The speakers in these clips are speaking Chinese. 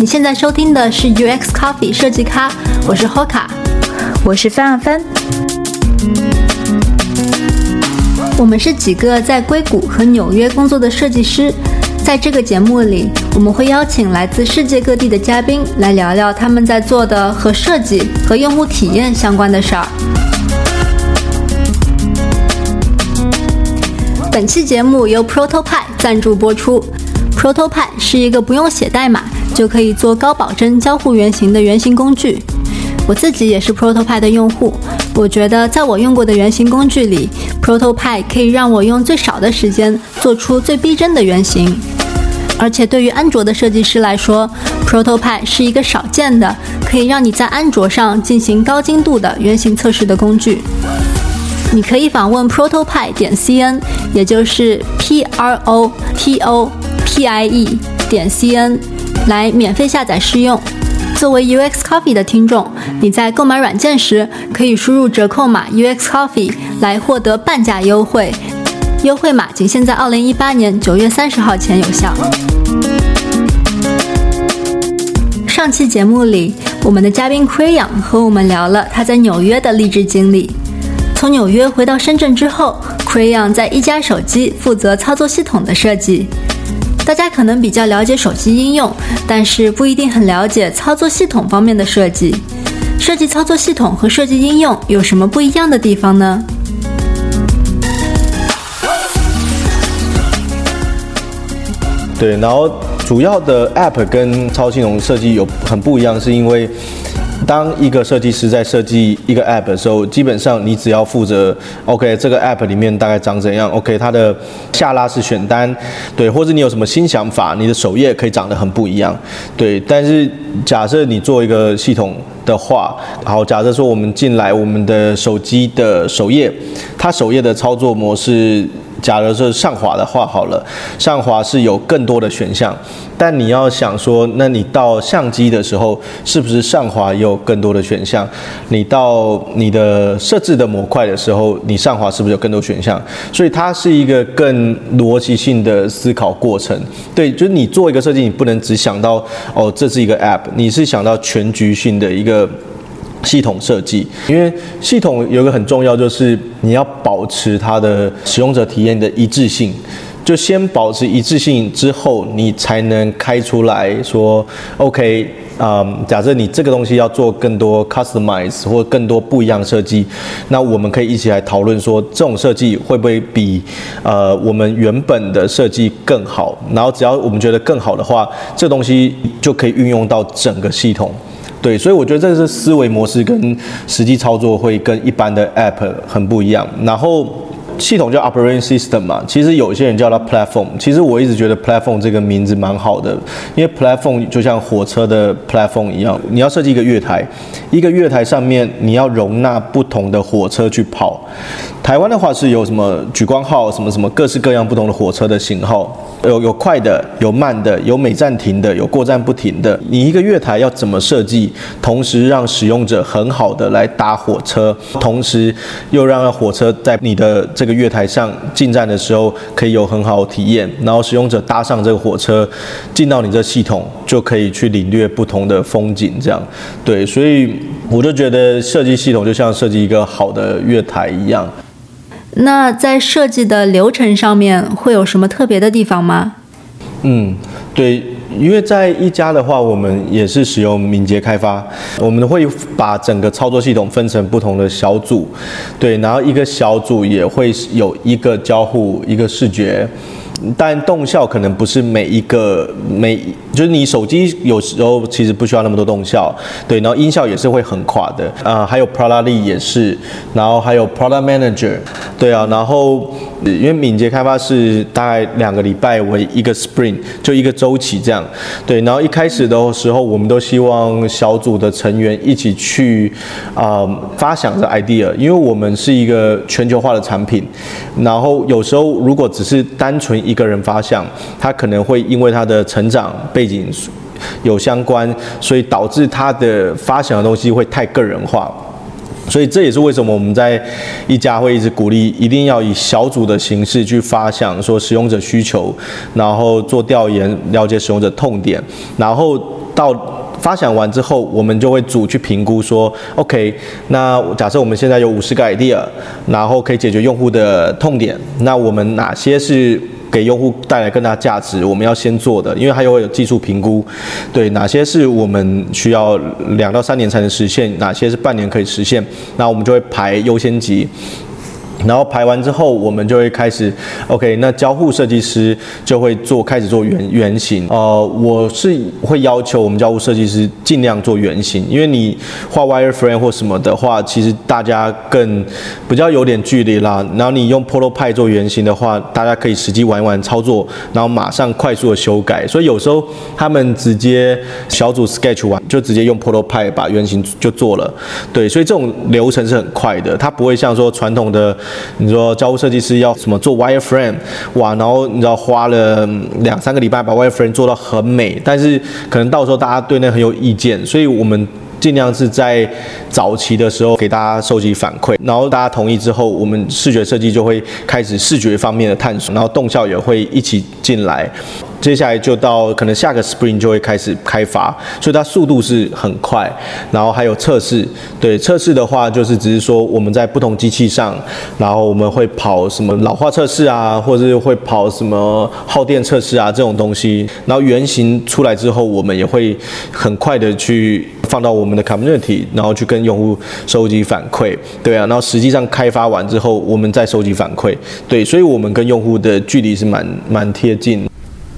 你现在收听的是 UX Coffee 设计咖，我是 Hoka，我是范范。我们是几个在硅谷和纽约工作的设计师，在这个节目里，我们会邀请来自世界各地的嘉宾来聊聊他们在做的和设计和用户体验相关的事儿。本期节目由 Protopie 赞助播出。Protopie 是一个不用写代码就可以做高保真交互原型的原型工具。我自己也是 Protopie 的用户，我觉得在我用过的原型工具里，Protopie 可以让我用最少的时间做出最逼真的原型。而且对于安卓的设计师来说，Protopie 是一个少见的可以让你在安卓上进行高精度的原型测试的工具。你可以访问 Protopie 点 cn，也就是 P R O T O P I E 点 cn，来免费下载试用。作为 UX Coffee 的听众，你在购买软件时可以输入折扣码 UX Coffee 来获得半价优惠，优惠码仅限在2018年9月30号前有效。上期节目里，我们的嘉宾 Crayon 和我们聊了他在纽约的励志经历。从纽约回到深圳之后，Crayon 在一加手机负责操作系统的设计。大家可能比较了解手机应用，但是不一定很了解操作系统方面的设计。设计操作系统和设计应用有什么不一样的地方呢？对，然后主要的 App 跟操作系统设计有很不一样，是因为。当一个设计师在设计一个 app 的时候，基本上你只要负责，OK，这个 app 里面大概长怎样？OK，它的下拉式选单，对，或者你有什么新想法，你的首页可以长得很不一样，对。但是假设你做一个系统的话，好，假设说我们进来我们的手机的首页，它首页的操作模式。假如是上滑的话，好了，上滑是有更多的选项，但你要想说，那你到相机的时候，是不是上滑也有更多的选项？你到你的设置的模块的时候，你上滑是不是有更多选项？所以它是一个更逻辑性的思考过程。对，就是你做一个设计，你不能只想到哦，这是一个 app，你是想到全局性的一个。系统设计，因为系统有个很重要，就是你要保持它的使用者体验的一致性。就先保持一致性之后，你才能开出来说，OK，啊，假设你这个东西要做更多 customize 或更多不一样设计，那我们可以一起来讨论说，这种设计会不会比呃我们原本的设计更好？然后只要我们觉得更好的话，这东西就可以运用到整个系统。对，所以我觉得这是思维模式跟实际操作会跟一般的 App 很不一样。然后系统叫 Operating System 嘛，其实有些人叫它 Platform。其实我一直觉得 Platform 这个名字蛮好的，因为 Platform 就像火车的 Platform 一样，你要设计一个月台，一个月台上面你要容纳不同的火车去跑。台湾的话是有什么莒光号，什么什么各式各样不同的火车的型号。有有快的，有慢的，有每站停的，有过站不停的。你一个月台要怎么设计，同时让使用者很好的来搭火车，同时又让火车在你的这个月台上进站的时候可以有很好的体验，然后使用者搭上这个火车进到你这系统就可以去领略不同的风景，这样对，所以我就觉得设计系统就像设计一个好的月台一样。那在设计的流程上面会有什么特别的地方吗？嗯，对，因为在一家的话，我们也是使用敏捷开发，我们会把整个操作系统分成不同的小组，对，然后一个小组也会有一个交互，一个视觉。但动效可能不是每一个每就是你手机有时候其实不需要那么多动效，对，然后音效也是会很垮的。啊，还有 Product Lead 也是，然后还有 Product Manager，对啊，然后因为敏捷开发是大概两个礼拜为一个 Spring，就一个周期这样，对，然后一开始的时候我们都希望小组的成员一起去啊发想这 idea，因为我们是一个全球化的产品，然后有时候如果只是单纯一个人发想，他可能会因为他的成长背景有相关，所以导致他的发想的东西会太个人化。所以这也是为什么我们在一家会一直鼓励，一定要以小组的形式去发想，说使用者需求，然后做调研，了解使用者痛点，然后。到发想完之后，我们就会组去评估说，OK，那假设我们现在有五十个 idea，然后可以解决用户的痛点，那我们哪些是？给用户带来更大价值，我们要先做的，因为它又会有技术评估，对哪些是我们需要两到三年才能实现，哪些是半年可以实现，那我们就会排优先级。然后排完之后，我们就会开始，OK，那交互设计师就会做开始做原原型。呃，我是会要求我们交互设计师尽量做原型，因为你画 wireframe 或什么的话，其实大家更比较有点距离啦。然后你用 prototype 做原型的话，大家可以实际玩一玩操作，然后马上快速的修改。所以有时候他们直接小组 sketch 完就直接用 prototype 把原型就做了。对，所以这种流程是很快的，它不会像说传统的。你说交互设计师要什么做 wireframe，哇，然后你知道花了两三个礼拜把 wireframe 做到很美，但是可能到时候大家对那很有意见，所以我们尽量是在早期的时候给大家收集反馈，然后大家同意之后，我们视觉设计就会开始视觉方面的探索，然后动效也会一起进来。接下来就到可能下个 spring 就会开始开发，所以它速度是很快。然后还有测试，对测试的话就是只是说我们在不同机器上，然后我们会跑什么老化测试啊，或者是会跑什么耗电测试啊这种东西。然后原型出来之后，我们也会很快的去放到我们的 community，然后去跟用户收集反馈。对啊，然后实际上开发完之后，我们再收集反馈。对，所以我们跟用户的距离是蛮蛮贴近。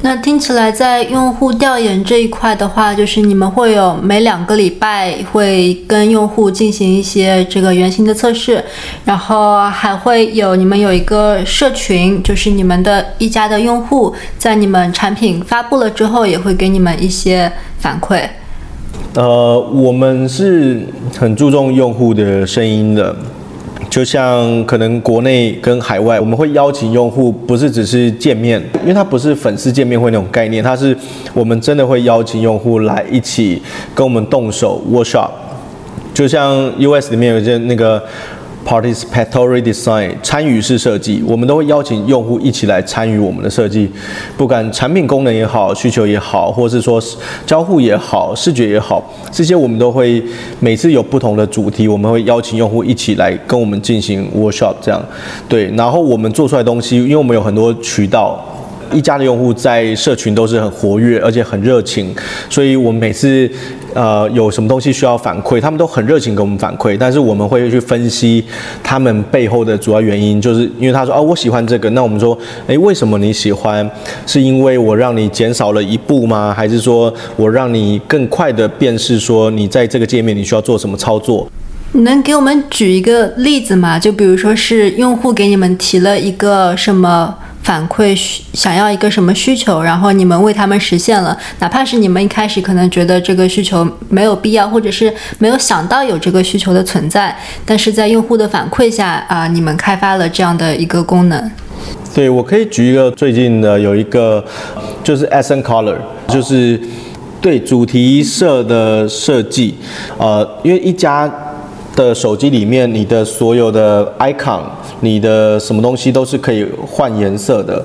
那听起来，在用户调研这一块的话，就是你们会有每两个礼拜会跟用户进行一些这个原型的测试，然后还会有你们有一个社群，就是你们的一家的用户在你们产品发布了之后，也会给你们一些反馈。呃，我们是很注重用户的声音的。就像可能国内跟海外，我们会邀请用户，不是只是见面，因为它不是粉丝见面会那种概念，它是我们真的会邀请用户来一起跟我们动手 workshop，就像 US 里面有一件那个。Participatory design 参与式设计，我们都会邀请用户一起来参与我们的设计，不管产品功能也好，需求也好，或是说交互也好，视觉也好，这些我们都会每次有不同的主题，我们会邀请用户一起来跟我们进行 workshop，这样对。然后我们做出来东西，因为我们有很多渠道。一家的用户在社群都是很活跃，而且很热情，所以我们每次呃有什么东西需要反馈，他们都很热情给我们反馈。但是我们会去分析他们背后的主要原因，就是因为他说哦我喜欢这个，那我们说诶为什么你喜欢？是因为我让你减少了一步吗？还是说我让你更快的辨识说你在这个界面你需要做什么操作？你能给我们举一个例子吗？就比如说是用户给你们提了一个什么？反馈需想要一个什么需求，然后你们为他们实现了，哪怕是你们一开始可能觉得这个需求没有必要，或者是没有想到有这个需求的存在，但是在用户的反馈下啊，你们开发了这样的一个功能。对，我可以举一个最近的有一个就是 S N Color，就是对主题色的设计，呃，因为一家。的手机里面，你的所有的 icon，你的什么东西都是可以换颜色的。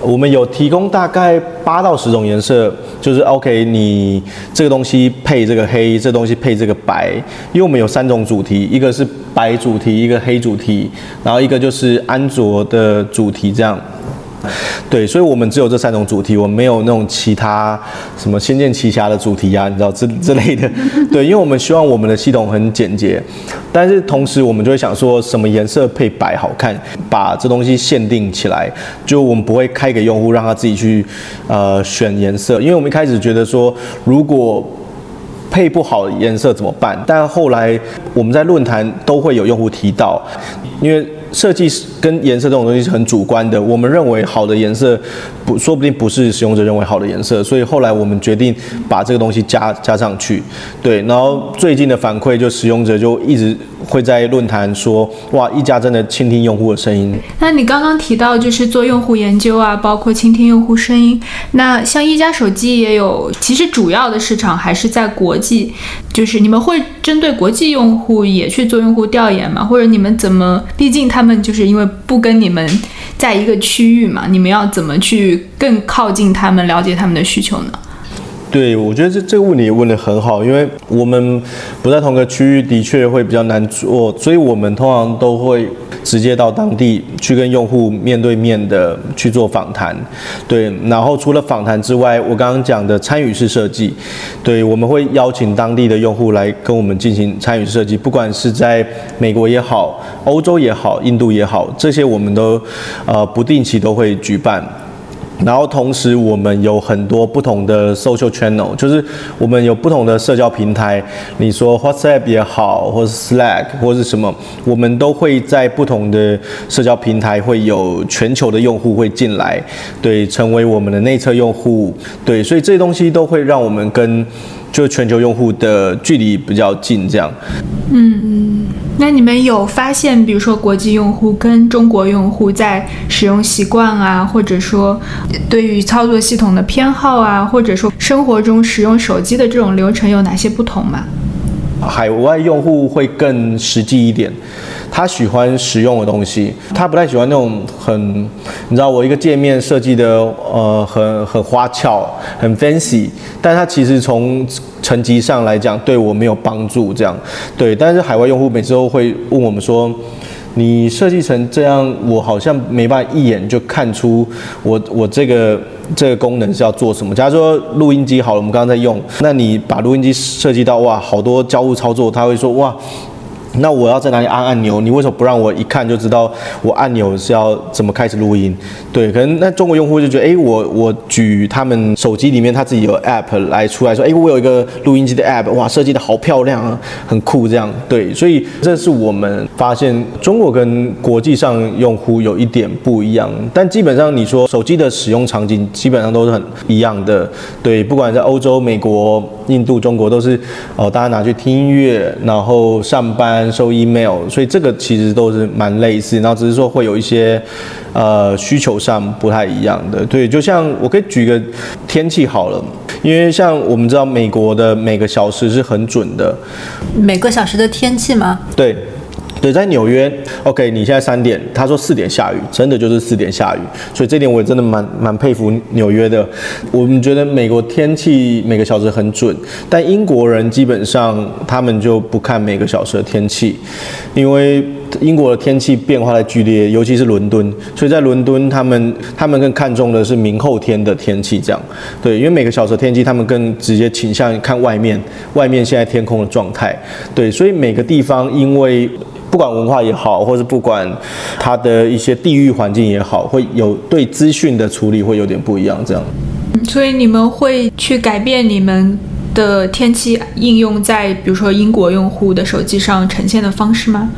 我们有提供大概八到十种颜色，就是 OK，你这个东西配这个黑，这东西配这个白。因为我们有三种主题，一个是白主题，一个黑主题，然后一个就是安卓的主题这样。对，所以我们只有这三种主题，我们没有那种其他什么《仙剑奇侠》的主题啊，你知道之之类的。对，因为我们希望我们的系统很简洁，但是同时我们就会想说什么颜色配白好看，把这东西限定起来，就我们不会开给用户让他自己去呃选颜色，因为我们一开始觉得说如果配不好颜色怎么办？但后来我们在论坛都会有用户提到，因为。设计跟颜色这种东西是很主观的，我们认为好的颜色，不说不定不是使用者认为好的颜色，所以后来我们决定把这个东西加加上去，对，然后最近的反馈就使用者就一直会在论坛说，哇，一加真的倾听用户的声音。那你刚刚提到就是做用户研究啊，包括倾听用户声音，那像一加手机也有，其实主要的市场还是在国际，就是你们会针对国际用户也去做用户调研吗？或者你们怎么，毕竟。他们就是因为不跟你们在一个区域嘛，你们要怎么去更靠近他们，了解他们的需求呢？对，我觉得这这个问题也问得很好，因为我们不在同个区域，的确会比较难做，所以我们通常都会直接到当地去跟用户面对面的去做访谈。对，然后除了访谈之外，我刚刚讲的参与式设计，对，我们会邀请当地的用户来跟我们进行参与设计，不管是在美国也好、欧洲也好、印度也好，这些我们都呃不定期都会举办。然后同时，我们有很多不同的 social channel，就是我们有不同的社交平台。你说 WhatsApp 也好，或是 Slack 或是什么，我们都会在不同的社交平台会有全球的用户会进来，对，成为我们的内测用户，对，所以这些东西都会让我们跟就全球用户的距离比较近，这样。嗯，那你们有发现，比如说国际用户跟中国用户在使用习惯啊，或者说对于操作系统的偏好啊，或者说生活中使用手机的这种流程有哪些不同吗？海外用户会更实际一点，他喜欢实用的东西，他不太喜欢那种很，你知道我一个界面设计的呃很很花俏、很 fancy，但他其实从层级上来讲对我没有帮助，这样对。但是海外用户每次都会问我们说。你设计成这样，我好像没办法一眼就看出我我这个这个功能是要做什么。假如说录音机好了，我们刚刚在用，那你把录音机设计到哇，好多交互操作，他会说哇。那我要在哪里按按钮？你为什么不让我一看就知道我按钮是要怎么开始录音？对，可能那中国用户就觉得，哎，我我举他们手机里面他自己有 app 来出来说，哎，我有一个录音机的 app，哇，设计的好漂亮啊，很酷这样。对，所以这是我们发现中国跟国际上用户有一点不一样，但基本上你说手机的使用场景基本上都是很一样的。对，不管在欧洲、美国、印度、中国，都是哦，大家拿去听音乐，然后上班。收 email，所以这个其实都是蛮类似，然后只是说会有一些呃需求上不太一样的。对，就像我可以举个天气好了，因为像我们知道美国的每个小时是很准的，每个小时的天气吗？对。对，在纽约，OK，你现在三点，他说四点下雨，真的就是四点下雨，所以这点我也真的蛮蛮佩服纽约的。我们觉得美国天气每个小时很准，但英国人基本上他们就不看每个小时的天气，因为英国的天气变化的剧烈，尤其是伦敦，所以在伦敦他们他们更看重的是明后天的天气，这样对，因为每个小时天气他们更直接倾向看外面，外面现在天空的状态，对，所以每个地方因为。不管文化也好，或是不管它的一些地域环境也好，会有对资讯的处理会有点不一样，这样。所以你们会去改变你们的天气应用在比如说英国用户的手机上呈现的方式吗？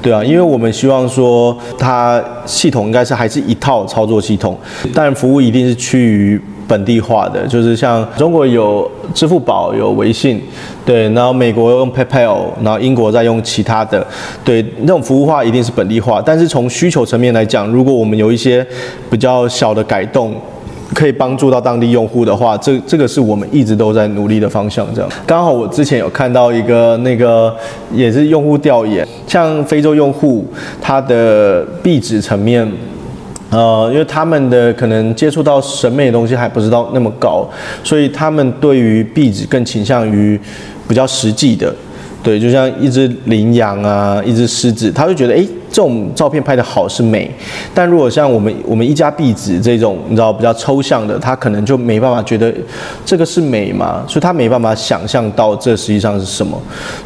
对啊，因为我们希望说它系统应该是还是一套操作系统，但服务一定是趋于。本地化的，就是像中国有支付宝、有微信，对，然后美国用 PayPal，然后英国在用其他的，对，那种服务化一定是本地化。但是从需求层面来讲，如果我们有一些比较小的改动，可以帮助到当地用户的话，这这个是我们一直都在努力的方向。这样，刚好我之前有看到一个那个也是用户调研，像非洲用户他的壁纸层面。呃，因为他们的可能接触到审美的东西还不知道那么高，所以他们对于壁纸更倾向于比较实际的，对，就像一只羚羊啊，一只狮子，他就觉得哎，这种照片拍的好是美，但如果像我们我们一家壁纸这种，你知道比较抽象的，他可能就没办法觉得这个是美嘛，所以他没办法想象到这实际上是什么，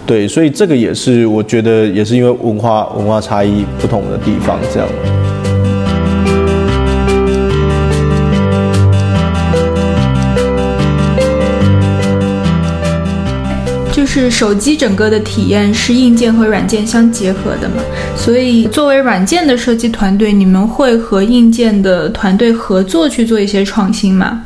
对，所以这个也是我觉得也是因为文化文化差异不同的地方这样。是手机整个的体验是硬件和软件相结合的嘛？所以作为软件的设计团队，你们会和硬件的团队合作去做一些创新吗？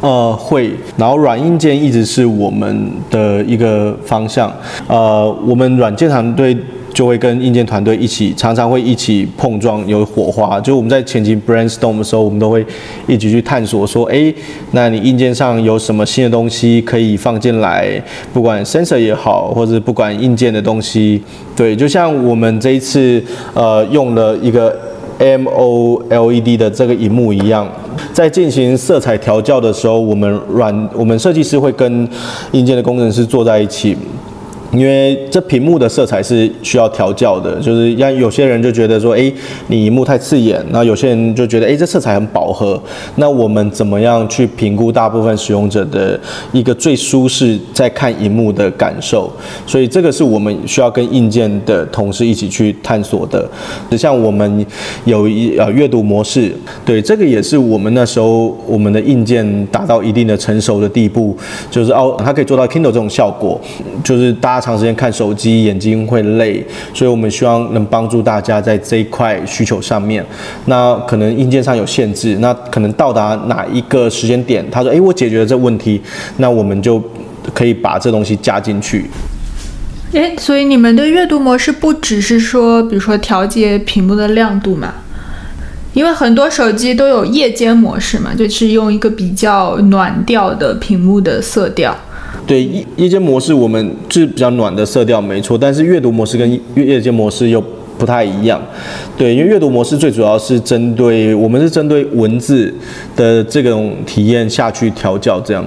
呃，会。然后软硬件一直是我们的一个方向。呃，我们软件团队。就会跟硬件团队一起，常常会一起碰撞，有火花。就我们在前期 brainstorm 的时候，我们都会一起去探索，说，哎，那你硬件上有什么新的东西可以放进来？不管 sensor 也好，或者不管硬件的东西，对，就像我们这一次，呃，用了一个。M O L E D 的这个荧幕一样，在进行色彩调教的时候，我们软我们设计师会跟硬件的工程师坐在一起。因为这屏幕的色彩是需要调教的，就是让有些人就觉得说，哎，你荧幕太刺眼，那有些人就觉得，哎，这色彩很饱和。那我们怎么样去评估大部分使用者的一个最舒适在看荧幕的感受？所以这个是我们需要跟硬件的同事一起去探索的。像我们有一呃阅读模式，对，这个也是我们那时候我们的硬件达到一定的成熟的地步，就是哦，它可以做到 Kindle 这种效果，就是大家。长时间看手机，眼睛会累，所以我们希望能帮助大家在这一块需求上面。那可能硬件上有限制，那可能到达哪一个时间点，他说：“诶，我解决了这问题，那我们就可以把这东西加进去。”诶，所以你们的阅读模式不只是说，比如说调节屏幕的亮度嘛？因为很多手机都有夜间模式嘛，就是用一个比较暖调的屏幕的色调。对夜夜间模式，我们是比较暖的色调，没错。但是阅读模式跟夜夜间模式又不太一样。对，因为阅读模式最主要是针对我们是针对文字的这种体验下去调教，这样。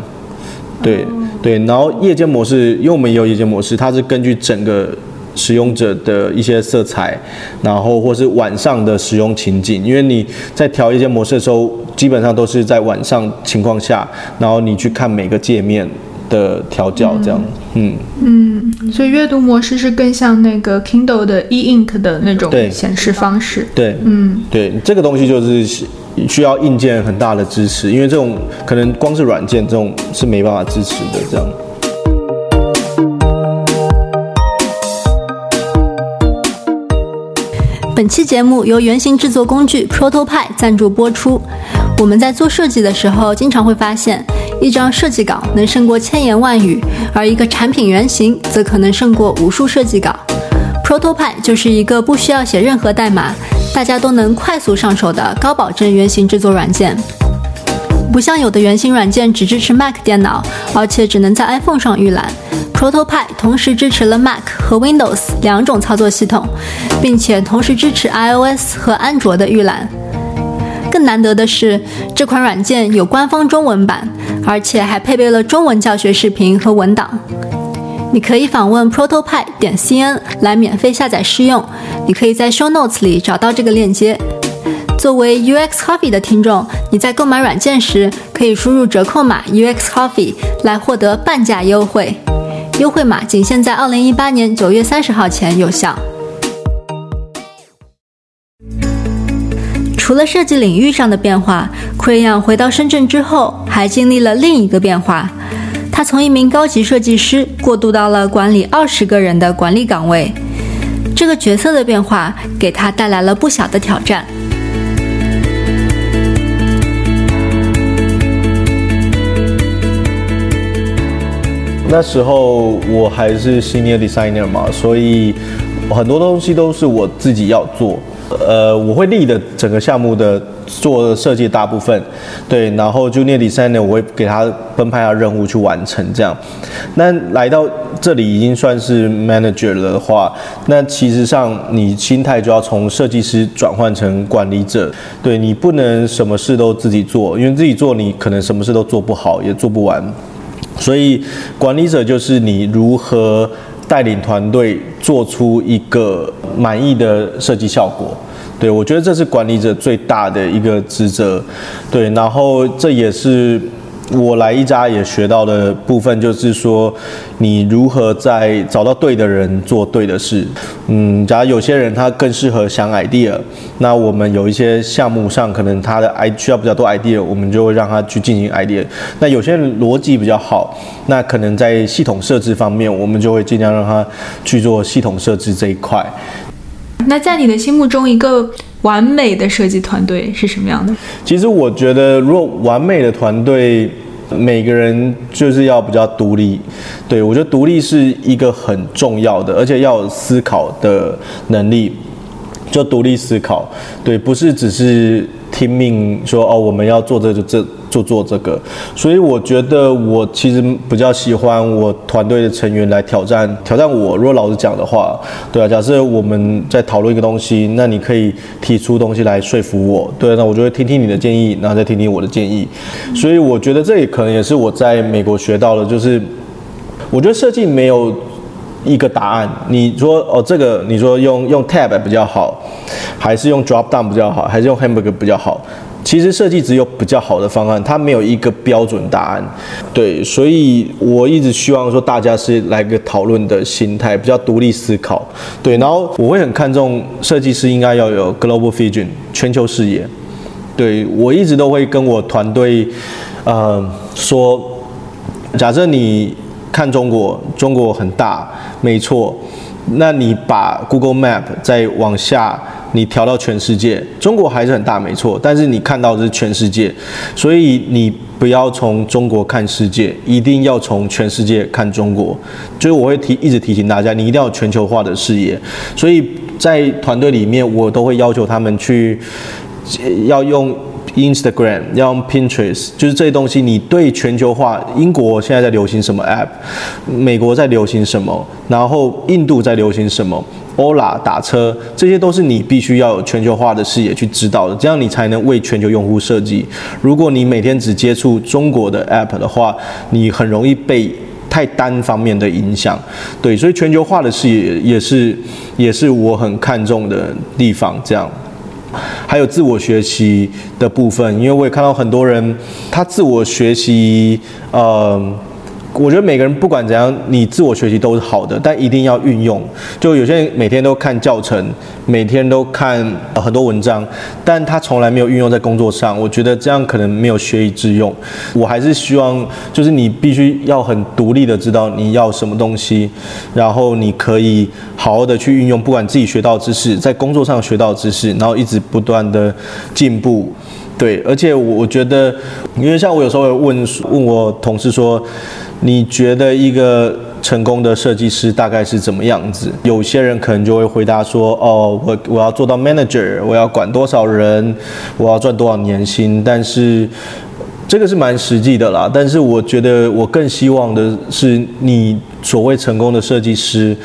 对对，然后夜间模式，因为我们也有夜间模式，它是根据整个使用者的一些色彩，然后或是晚上的使用情景。因为你在调夜间模式的时候，基本上都是在晚上情况下，然后你去看每个界面。的调教这样，嗯。嗯，所以阅读模式是更像那个 Kindle 的 e ink 的那种显示方式，对，嗯，对，这个东西就是需要硬件很大的支持，因为这种可能光是软件这种是没办法支持的这样。本期节目由原型制作工具 ProtoPie 赞助播出。我们在做设计的时候，经常会发现，一张设计稿能胜过千言万语，而一个产品原型则可能胜过无数设计稿。ProtoPie 就是一个不需要写任何代码，大家都能快速上手的高保证原型制作软件。不像有的原型软件只支持 Mac 电脑，而且只能在 iPhone 上预览。ProtoPie 同时支持了 Mac 和 Windows 两种操作系统，并且同时支持 iOS 和安卓的预览。更难得的是，这款软件有官方中文版，而且还配备了中文教学视频和文档。你可以访问 protopie 点 cn 来免费下载试用。你可以在 show notes 里找到这个链接。作为 UX Coffee 的听众，你在购买软件时可以输入折扣码 UX Coffee 来获得半价优惠。优惠码仅限在2018年9月30号前有效。除了设计领域上的变化，Crayon 回到深圳之后，还经历了另一个变化。他从一名高级设计师过渡到了管理二十个人的管理岗位。这个角色的变化给他带来了不小的挑战。那时候我还是 Senior Designer 嘛，所以很多东西都是我自己要做。呃，我会立的整个项目的做设计大部分，对，然后就念第三年，我会给他分派下任务去完成这样。那来到这里已经算是 manager 了的话，那其实上你心态就要从设计师转换成管理者，对你不能什么事都自己做，因为自己做你可能什么事都做不好，也做不完。所以管理者就是你如何。带领团队做出一个满意的设计效果，对我觉得这是管理者最大的一个职责，对，然后这也是。我来一家也学到的部分，就是说，你如何在找到对的人做对的事。嗯，假如有些人他更适合想 idea，那我们有一些项目上可能他的 i 需要比较多 idea，我们就会让他去进行 idea。那有些人逻辑比较好，那可能在系统设置方面，我们就会尽量让他去做系统设置这一块。那在你的心目中，一个完美的设计团队是什么样的？其实我觉得，如果完美的团队，每个人就是要比较独立。对我觉得独立是一个很重要的，而且要有思考的能力。就独立思考，对，不是只是听命说哦，我们要做这就这就做这个。所以我觉得我其实比较喜欢我团队的成员来挑战挑战我。如果老实讲的话，对啊，假设我们在讨论一个东西，那你可以提出东西来说服我，对，那我就会听听你的建议，然后再听听我的建议。所以我觉得这也可能也是我在美国学到的，就是我觉得设计没有。一个答案，你说哦，这个你说用用 tab 比较好，还是用 drop down 比较好，还是用 hamburger 比较好？其实设计只有比较好的方案，它没有一个标准答案。对，所以我一直希望说大家是来个讨论的心态，比较独立思考。对，然后我会很看重设计师应该要有 global vision 全球视野。对我一直都会跟我团队，呃，说，假设你。看中国，中国很大，没错。那你把 Google Map 再往下，你调到全世界，中国还是很大，没错。但是你看到的是全世界，所以你不要从中国看世界，一定要从全世界看中国。就是我会提，一直提醒大家，你一定要全球化的视野。所以在团队里面，我都会要求他们去要用。Instagram 要用 Pinterest，就是这些东西。你对全球化，英国现在在流行什么 App，美国在流行什么，然后印度在流行什么，Ola 打车，这些都是你必须要有全球化的视野去知道的，这样你才能为全球用户设计。如果你每天只接触中国的 App 的话，你很容易被太单方面的影响。对，所以全球化的视野也是也是我很看重的地方。这样。还有自我学习的部分，因为我也看到很多人，他自我学习，呃。我觉得每个人不管怎样，你自我学习都是好的，但一定要运用。就有些人每天都看教程，每天都看很多文章，但他从来没有运用在工作上。我觉得这样可能没有学以致用。我还是希望，就是你必须要很独立的知道你要什么东西，然后你可以好好的去运用，不管自己学到知识，在工作上学到知识，然后一直不断的进步。对，而且我觉得，因为像我有时候问问我同事说。你觉得一个成功的设计师大概是怎么样子？有些人可能就会回答说：“哦，我我要做到 manager，我要管多少人，我要赚多少年薪。”但是这个是蛮实际的啦。但是我觉得我更希望的是，你所谓成功的设计师，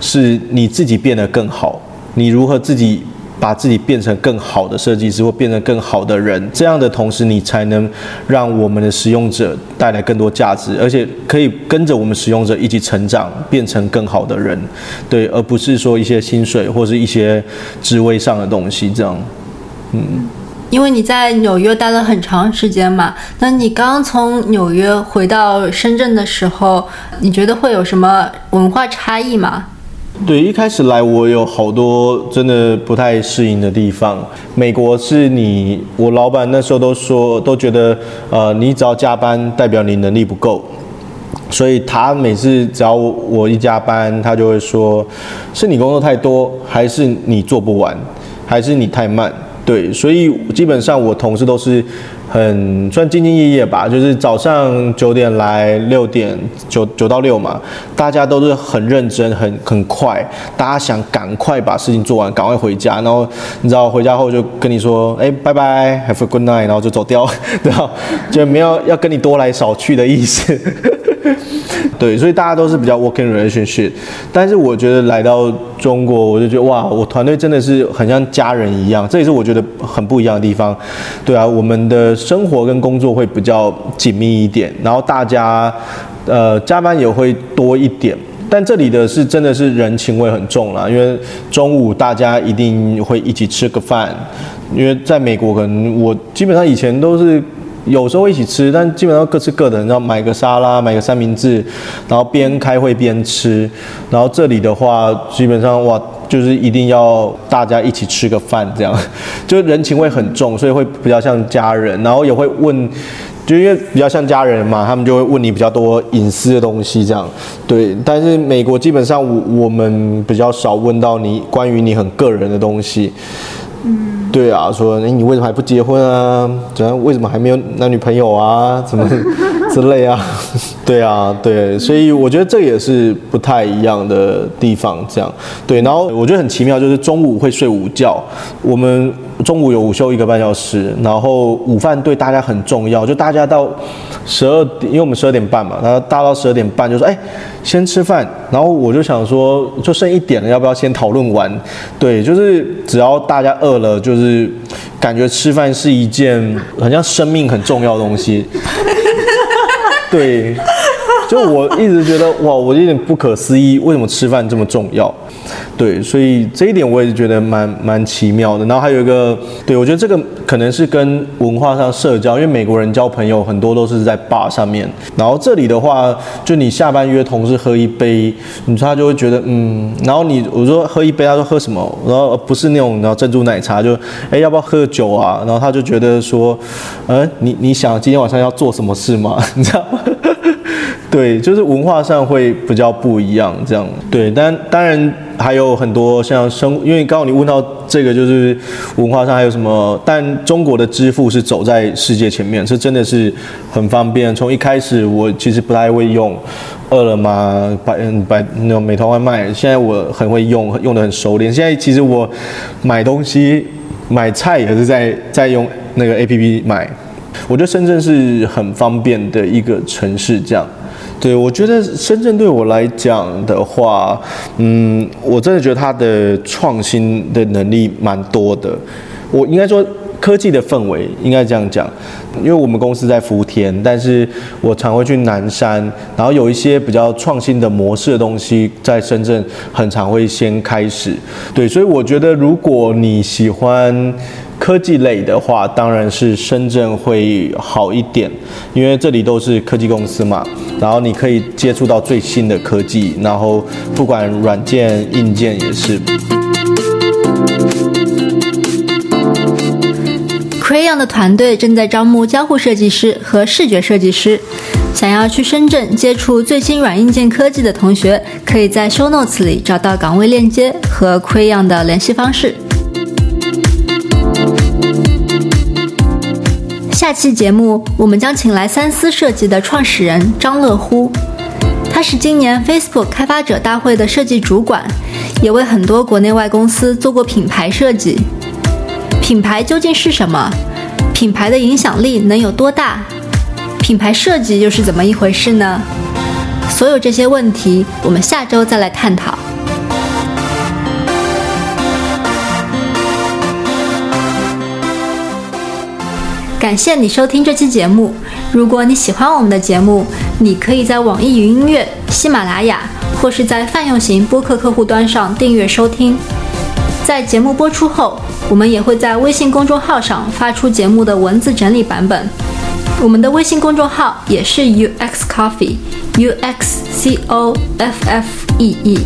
是你自己变得更好。你如何自己？把自己变成更好的设计师，或变成更好的人，这样的同时，你才能让我们的使用者带来更多价值，而且可以跟着我们使用者一起成长，变成更好的人，对，而不是说一些薪水或是一些职位上的东西这样。嗯，因为你在纽约待了很长时间嘛，那你刚从纽约回到深圳的时候，你觉得会有什么文化差异吗？对，一开始来我有好多真的不太适应的地方。美国是你，我老板那时候都说，都觉得，呃，你只要加班，代表你能力不够。所以他每次只要我一加班，他就会说，是你工作太多，还是你做不完，还是你太慢？对，所以基本上我同事都是。很算兢兢业业吧，就是早上九点来，六点九九到六嘛，大家都是很认真，很很快，大家想赶快把事情做完，赶快回家，然后你知道回家后就跟你说，哎，拜拜，have a good night，然后就走掉，对吧？就没有要跟你多来少去的意思。对，所以大家都是比较 working relationship，但是我觉得来到中国，我就觉得哇，我团队真的是很像家人一样，这也是我觉得很不一样的地方。对啊，我们的生活跟工作会比较紧密一点，然后大家呃加班也会多一点，但这里的是真的是人情味很重啦，因为中午大家一定会一起吃个饭，因为在美国可能我基本上以前都是。有时候一起吃，但基本上各吃各的。然后买个沙拉，买个三明治，然后边开会边吃。然后这里的话，基本上哇，就是一定要大家一起吃个饭，这样，就人情味很重，所以会比较像家人。然后也会问，就因为比较像家人嘛，他们就会问你比较多隐私的东西，这样。对，但是美国基本上我我们比较少问到你关于你很个人的东西。对啊，说你为什么还不结婚啊？怎样？为什么还没有男女朋友啊？怎么？之类啊，对啊，对，所以我觉得这也是不太一样的地方，这样对。然后我觉得很奇妙，就是中午会睡午觉，我们中午有午休一个半小时，然后午饭对大家很重要，就大家到十二点，因为我们十二点半嘛，然后大到十二点半就说，哎，先吃饭。然后我就想说，就剩一点了，要不要先讨论完？对，就是只要大家饿了，就是感觉吃饭是一件很像生命很重要的东西。对，就我一直觉得哇，我有点不可思议，为什么吃饭这么重要？对，所以这一点我也是觉得蛮蛮奇妙的。然后还有一个，对我觉得这个可能是跟文化上社交，因为美国人交朋友很多都是在 bar 上面。然后这里的话，就你下班约同事喝一杯，你他就会觉得嗯，然后你我说喝一杯，他说喝什么？然后不是那种然后珍珠奶茶，就哎要不要喝酒啊？然后他就觉得说，呃，你你想今天晚上要做什么事吗？你知道吗？对，就是文化上会比较不一样，这样对，但当然还有很多像生，因为刚刚你问到这个，就是文化上还有什么？但中国的支付是走在世界前面，是真的是很方便。从一开始我其实不太会用饿了么、百嗯百那种美团外卖，现在我很会用，用的很熟练。现在其实我买东西、买菜也是在在用那个 A P P 买。我觉得深圳是很方便的一个城市，这样。对，我觉得深圳对我来讲的话，嗯，我真的觉得它的创新的能力蛮多的。我应该说科技的氛围应该这样讲，因为我们公司在福田，但是我常会去南山，然后有一些比较创新的模式的东西在深圳很常会先开始。对，所以我觉得如果你喜欢。科技类的话，当然是深圳会好一点，因为这里都是科技公司嘛，然后你可以接触到最新的科技，然后不管软件、硬件也是。Crayon 的团队正在招募交互设计师和视觉设计师，想要去深圳接触最新软硬件科技的同学，可以在 Show Notes 里找到岗位链接和 Crayon 的联系方式。下期节目，我们将请来三思设计的创始人张乐乎，他是今年 Facebook 开发者大会的设计主管，也为很多国内外公司做过品牌设计。品牌究竟是什么？品牌的影响力能有多大？品牌设计又是怎么一回事呢？所有这些问题，我们下周再来探讨。感谢你收听这期节目。如果你喜欢我们的节目，你可以在网易云音乐、喜马拉雅或是在泛用型播客客户端上订阅收听。在节目播出后，我们也会在微信公众号上发出节目的文字整理版本。我们的微信公众号也是 UX Coffee，U X C O F F E E。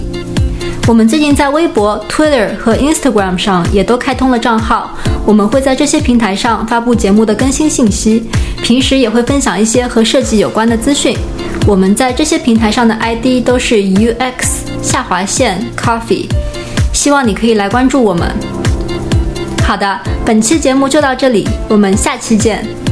我们最近在微博、Twitter 和 Instagram 上也都开通了账号，我们会在这些平台上发布节目的更新信息，平时也会分享一些和设计有关的资讯。我们在这些平台上的 ID 都是 UX 下划线 Coffee，希望你可以来关注我们。好的，本期节目就到这里，我们下期见。